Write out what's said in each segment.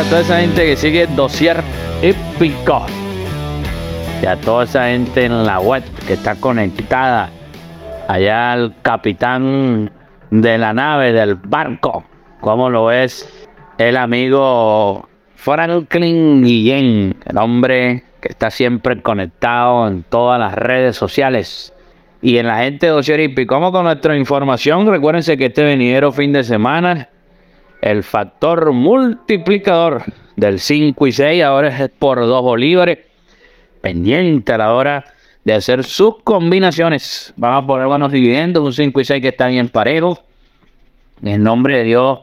a toda esa gente que sigue Dosier Épico. Y a toda esa gente en la web que está conectada. Allá al capitán de la nave, del barco. Como lo es el amigo Franklin Guillén. El hombre que está siempre conectado en todas las redes sociales y en la gente de Ocioripi. Como con nuestra información, recuérdense que este venidero fin de semana, el factor multiplicador del 5 y 6 ahora es por 2 bolívares. Pendiente a la hora de hacer sus combinaciones. Vamos a poner buenos dividendos, un 5 y 6 que están bien parejos. En nombre de Dios,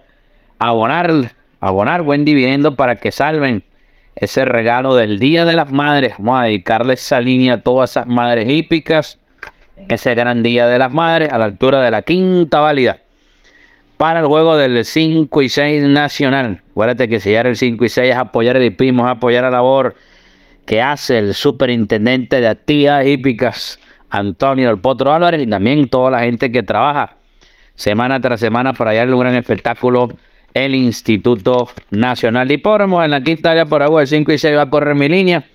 abonar, abonar buen dividendo para que salven ese regalo del Día de las Madres. Vamos a dedicarle esa línea a todas esas madres hípicas. Ese gran Día de las Madres a la altura de la quinta válida. Para el juego del 5 y 6 nacional. Acuérdate que sellar el 5 y 6 es apoyar el hipismo, es apoyar la labor que hace el superintendente de actividades hípicas, Antonio El Potro Álvarez, y también toda la gente que trabaja semana tras semana para hallar un gran espectáculo el Instituto Nacional de Hipódromo. En la quinta área por agua, el 5 y 6 va a correr mi línea.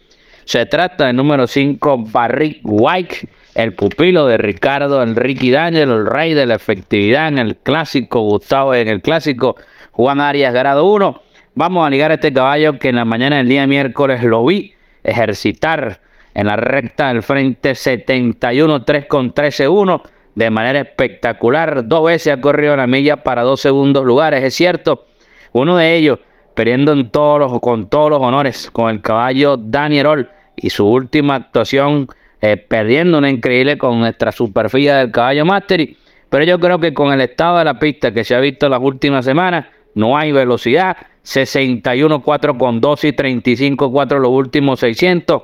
Se trata del número 5, Barrick White, el pupilo de Ricardo Enrique Daniel, el rey de la efectividad en el clásico, Gustavo en el clásico, Juan Arias, grado 1. Vamos a ligar a este caballo que en la mañana del día miércoles lo vi ejercitar en la recta del frente 71, 3 con 13, 1 de manera espectacular. Dos veces ha corrido la milla para dos segundos lugares, es cierto. Uno de ellos perdiendo en todos los, con todos los honores con el caballo Daniel y su última actuación eh, perdiendo una increíble con nuestra superficie del caballo Mastery. Pero yo creo que con el estado de la pista que se ha visto las últimas semanas, no hay velocidad. 61-4 con 2 y 35-4 los últimos 600.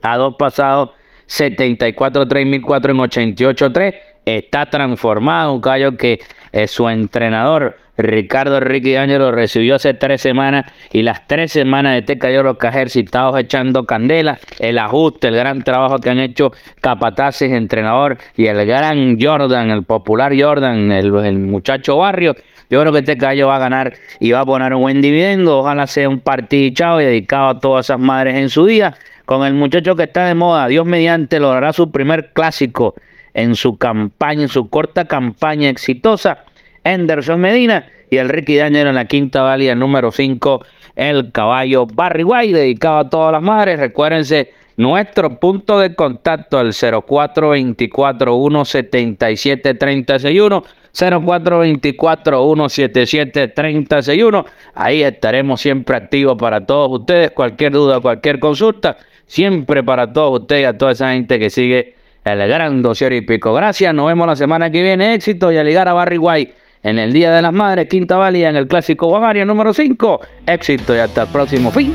A dos pasados 74-3004 en 88-3. Está transformado, un caballo que eh, su entrenador Ricardo Ricky Ángelo recibió hace tres semanas y las tres semanas de este caballo los que ha ejercitado echando candela, el ajuste, el gran trabajo que han hecho capataces, entrenador y el gran Jordan, el popular Jordan, el, muchacho barrio. Yo creo que este va a ganar y va a poner un buen dividendo. Ojalá sea un partido y dedicado a todas esas madres en su día con el muchacho que está de moda. Dios mediante logrará su primer clásico en su campaña, en su corta campaña exitosa. Anderson Medina y el Ricky Daniel en la quinta válida número 5, el caballo Barry White, dedicado a todas las madres. Recuérdense nuestro punto de contacto al 0424 177 361 0424 177 361 Ahí estaremos siempre activos para todos ustedes. Cualquier duda, cualquier consulta, siempre para todos ustedes, a toda esa gente que sigue el gran dossier y pico. Gracias, nos vemos la semana que viene. Éxito y a ligar a Barry White en el Día de las Madres, Quinta Valía, en el Clásico Guamaria número 5. Éxito y hasta el próximo fin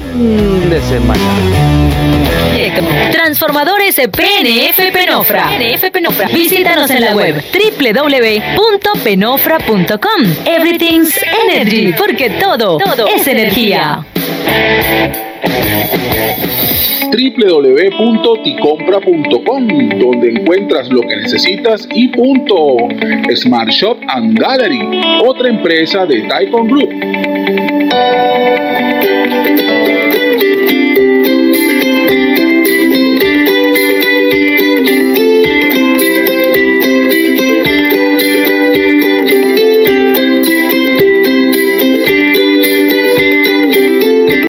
de semana. Transformadores PNF Penofra. PNF Penofra. Visítanos en la web www.penofra.com. Everything's Energy, porque todo, todo es energía www.ticompra.com, donde encuentras lo que necesitas y punto. Smart Shop and Gallery, otra empresa de Taikon Group.